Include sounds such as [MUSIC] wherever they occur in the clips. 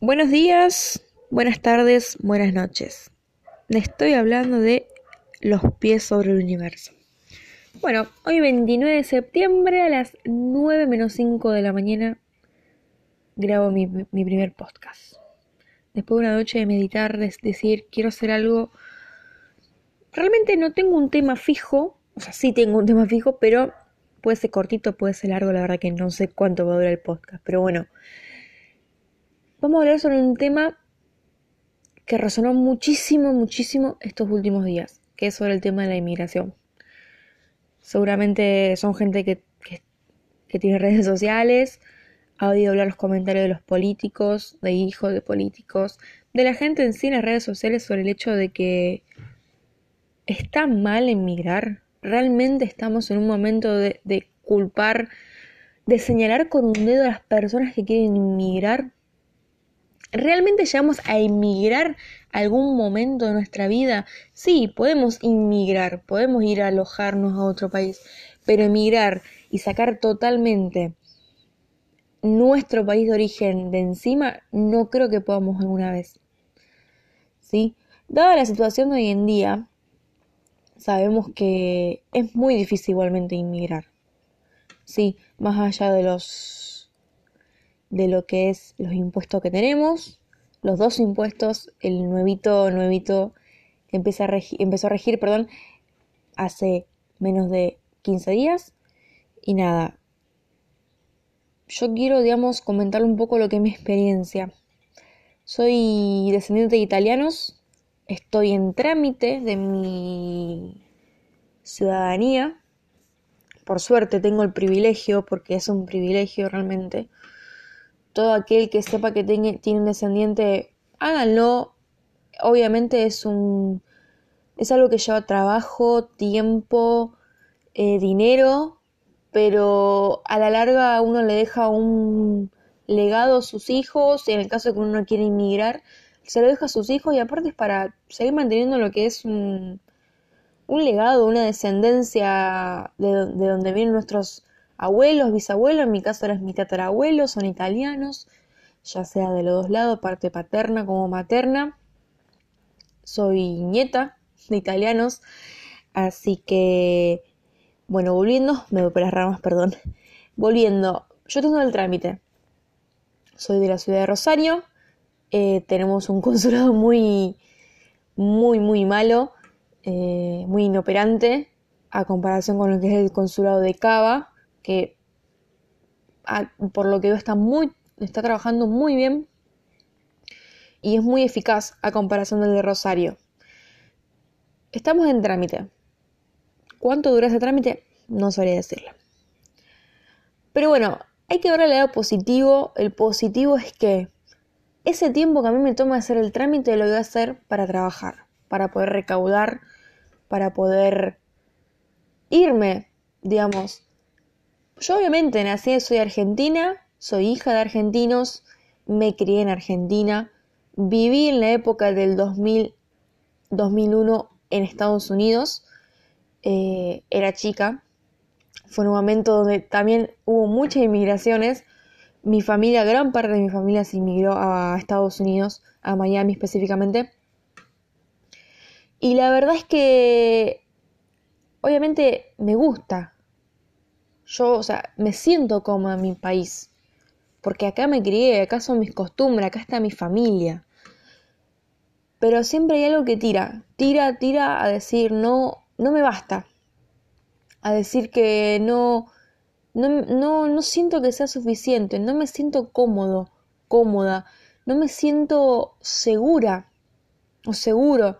Buenos días, buenas tardes, buenas noches. Estoy hablando de los pies sobre el universo. Bueno, hoy 29 de septiembre a las 9 menos 5 de la mañana grabo mi, mi primer podcast. Después de una noche de meditar, de decir, quiero hacer algo... Realmente no tengo un tema fijo, o sea, sí tengo un tema fijo, pero puede ser cortito, puede ser largo, la verdad que no sé cuánto va a durar el podcast, pero bueno, vamos a hablar sobre un tema que resonó muchísimo, muchísimo estos últimos días, que es sobre el tema de la inmigración. Seguramente son gente que, tiene redes sociales, ha oído hablar los comentarios de los políticos, de hijos de políticos, de la gente en sí en las redes sociales sobre el hecho de que está mal emigrar. Realmente estamos en un momento de, de culpar, de señalar con un dedo a las personas que quieren inmigrar ¿Realmente llegamos a inmigrar algún momento de nuestra vida? Sí, podemos inmigrar, podemos ir a alojarnos a otro país, pero emigrar y sacar totalmente nuestro país de origen de encima, no creo que podamos alguna vez. ¿Sí? Dada la situación de hoy en día, sabemos que es muy difícil igualmente inmigrar. Sí, más allá de los de lo que es los impuestos que tenemos, los dos impuestos, el nuevito, nuevito empieza a empezó a regir, perdón, hace menos de 15 días. Y nada, yo quiero, digamos, comentar un poco lo que es mi experiencia. Soy descendiente de italianos, estoy en trámite de mi ciudadanía. Por suerte tengo el privilegio, porque es un privilegio realmente, todo aquel que sepa que tiene, un descendiente, háganlo. Obviamente es un es algo que lleva trabajo, tiempo, eh, dinero, pero a la larga uno le deja un legado a sus hijos, en el caso de que uno quiere inmigrar, se lo deja a sus hijos y aparte es para seguir manteniendo lo que es un, un legado, una descendencia de, de donde vienen nuestros abuelos, bisabuelos, en mi caso eran mis tatarabuelos, son italianos, ya sea de los dos lados, parte paterna como materna. Soy nieta de italianos, así que, bueno, volviendo, me voy por las ramas, perdón. Volviendo, yo tengo el trámite. Soy de la ciudad de Rosario, eh, tenemos un [LAUGHS] consulado muy, muy, muy malo, eh, muy inoperante, a comparación con lo que es el consulado de Cava, que por lo que veo está muy está trabajando muy bien y es muy eficaz a comparación del de Rosario. Estamos en trámite. ¿Cuánto dura ese trámite? No sabría decirlo. Pero bueno, hay que ver el lado positivo. El positivo es que ese tiempo que a mí me toma hacer el trámite lo voy a hacer para trabajar, para poder recaudar, para poder irme, digamos, yo obviamente nací, soy argentina, soy hija de argentinos, me crié en Argentina, viví en la época del 2000, 2001 en Estados Unidos, eh, era chica, fue un momento donde también hubo muchas inmigraciones, mi familia, gran parte de mi familia se inmigró a Estados Unidos, a Miami específicamente, y la verdad es que obviamente me gusta yo, o sea, me siento como en mi país. Porque acá me crié, acá son mis costumbres, acá está mi familia. Pero siempre hay algo que tira, tira, tira a decir, no, no me basta. A decir que no, no, no, no siento que sea suficiente, no me siento cómodo, cómoda, no me siento segura o seguro.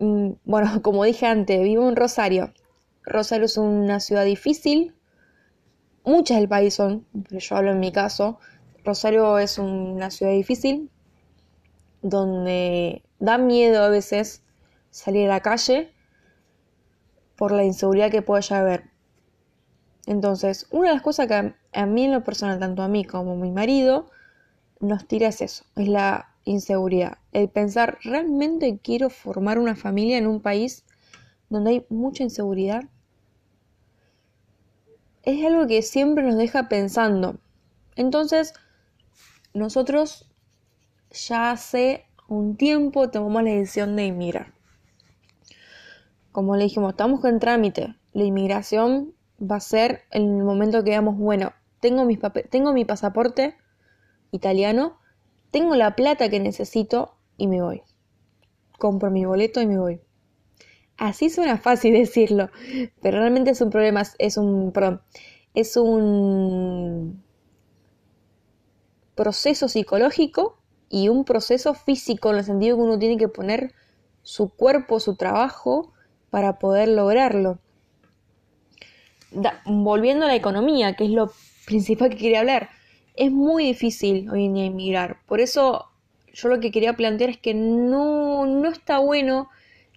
Mm, bueno, [LAUGHS] como dije antes, vivo en Rosario Rosario es una ciudad difícil. Muchas del país son, pero yo hablo en mi caso. Rosario es una ciudad difícil donde da miedo a veces salir a la calle por la inseguridad que pueda haber. Entonces, una de las cosas que a, mí en lo personal, tanto a mí como a mi marido, nos tira es eso, es la inseguridad. El pensar, ¿realmente quiero formar una familia en un país donde hay mucha inseguridad? Es algo que siempre nos deja pensando. Entonces, nosotros ya hace un tiempo tomamos la decisión de emigrar. Como le dijimos, estamos con trámite. La inmigración va a ser el momento que digamos, bueno, tengo, mis tengo mi pasaporte italiano, tengo la plata que necesito y me voy. Compro mi boleto y me voy. Así suena fácil decirlo, pero realmente es un problema, es un, perdón, es un proceso psicológico y un proceso físico en el sentido que uno tiene que poner su cuerpo, su trabajo para poder lograrlo. volviendo a la economía, que es lo principal que quería hablar, es muy difícil hoy en día emigrar. Por eso yo lo que quería plantear es que no, no está bueno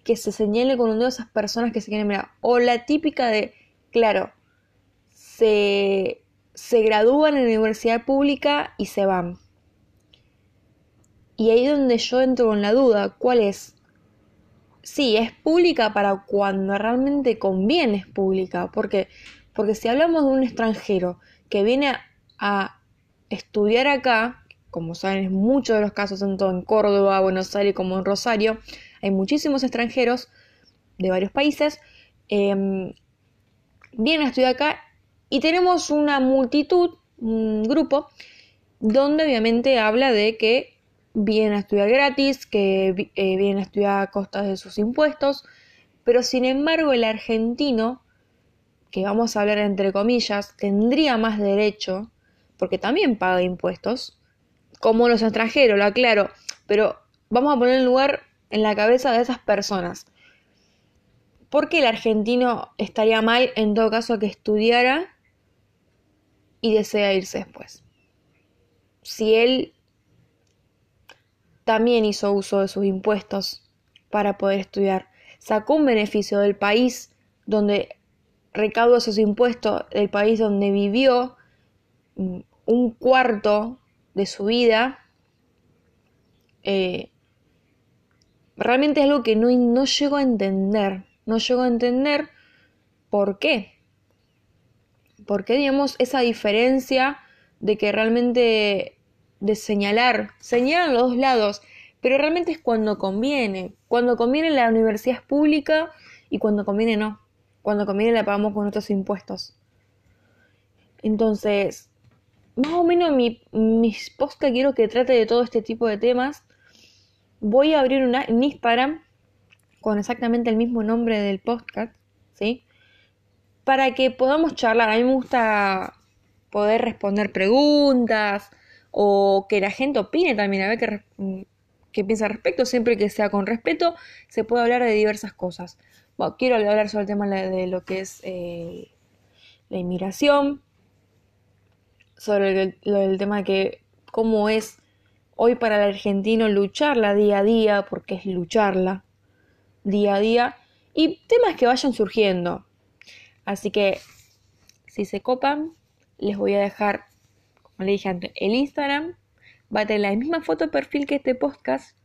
que se señale con un dedo a esas personas que se quieren emigrar. O la típica de, claro, se, se gradúan en la universidad pública y se van. Y ahí es donde yo entro en la duda, ¿cuál es? Sí, es pública para cuando realmente conviene es pública. ¿Por qué? Porque si hablamos de un extranjero que viene a estudiar acá, como saben, en muchos de los casos, tanto en Córdoba, Buenos Aires como en Rosario, hay muchísimos extranjeros de varios países, eh, vienen a estudiar acá y tenemos una multitud, un grupo, donde obviamente habla de que vienen a estudiar gratis, que eh, vienen a estudiar a costa de sus impuestos, pero sin embargo el argentino, que vamos a hablar entre comillas, tendría más derecho, porque también paga impuestos, como los extranjeros, lo aclaro, pero vamos a poner en lugar en la cabeza de esas personas. ¿Por qué el argentino estaría mal en todo caso que estudiara y desea irse después. Si él también hizo uso de sus impuestos para poder estudiar, sacó un beneficio del país donde recaudó esos impuestos, del país donde vivió mm, un cuarto de su vida, eh, realmente es algo que no, no llego a entender. No llego a entender por qué. ¿Por qué, digamos, esa diferencia de que realmente de señalar, señalan los dos lados, pero realmente es cuando conviene. Cuando conviene la universidad es pública y cuando conviene no. Cuando conviene la pagamos con nuestros impuestos. Entonces, más o menos mi, mis que quiero que trate de todo este tipo de temas. Voy a abrir una, un Instagram con exactamente el mismo nombre del podcast, ¿sí? para que podamos charlar. A mí me gusta poder responder preguntas o que la gente opine también, a ver qué, qué piensa al respecto, siempre que sea con respeto, se puede hablar de diversas cosas. Bueno, quiero hablar sobre el tema de lo que es eh, la inmigración, sobre el, el tema de que cómo es hoy para el argentino lucharla día a día, porque es lucharla día a día, y temas que vayan surgiendo. Así que si se copan, les voy a dejar, como le dije antes, el Instagram. Va a tener la misma foto perfil que este podcast.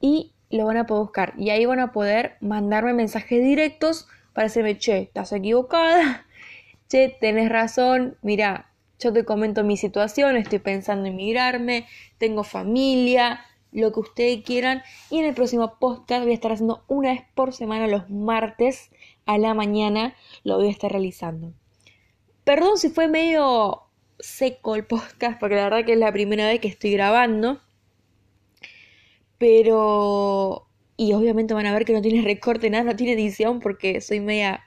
Y lo van a poder buscar. Y ahí van a poder mandarme mensajes directos para decirme, che, estás equivocada. [LAUGHS] Che, tenés razón. Mira, yo te comento mi situación. Estoy pensando en migrarme. Tengo familia lo que ustedes quieran. Y en el próximo podcast voy a estar haciendo una vez por semana los martes a la mañana lo voy a estar realizando. Perdón si fue medio seco el podcast, porque la verdad que es la primera vez que estoy grabando. Pero... Y obviamente van a ver que no tiene recorte, nada, no tiene edición, porque soy media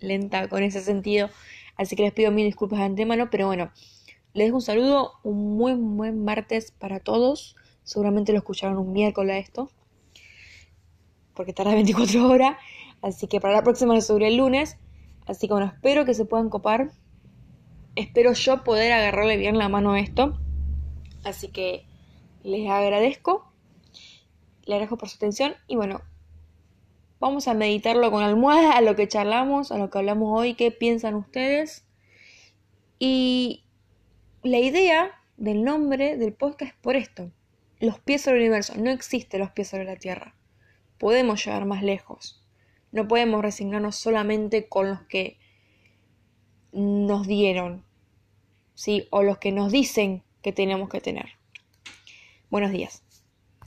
lenta con ese sentido. Así que les pido mil disculpas de antemano, pero bueno, les dejo un saludo, un muy buen martes para todos. Seguramente lo escucharon un miércoles esto, porque tarda [LAUGHS] 24 horas. Así que para la próxima lo subiré el lunes. Así que bueno, espero que se puedan copar. Espero yo poder agarrarle bien la mano a esto. Así que les agradezco. Les agradezco por su atención. Y bueno, vamos a meditarlo con almohada, a lo que charlamos, a lo que hablamos hoy, qué piensan ustedes. Y la idea del nombre del podcast es por esto. Los pies sobre el universo. No existe los pies sobre la tierra. Podemos llegar más lejos. No podemos resignarnos solamente con los que nos dieron, ¿sí? O los que nos dicen que tenemos que tener. Buenos días.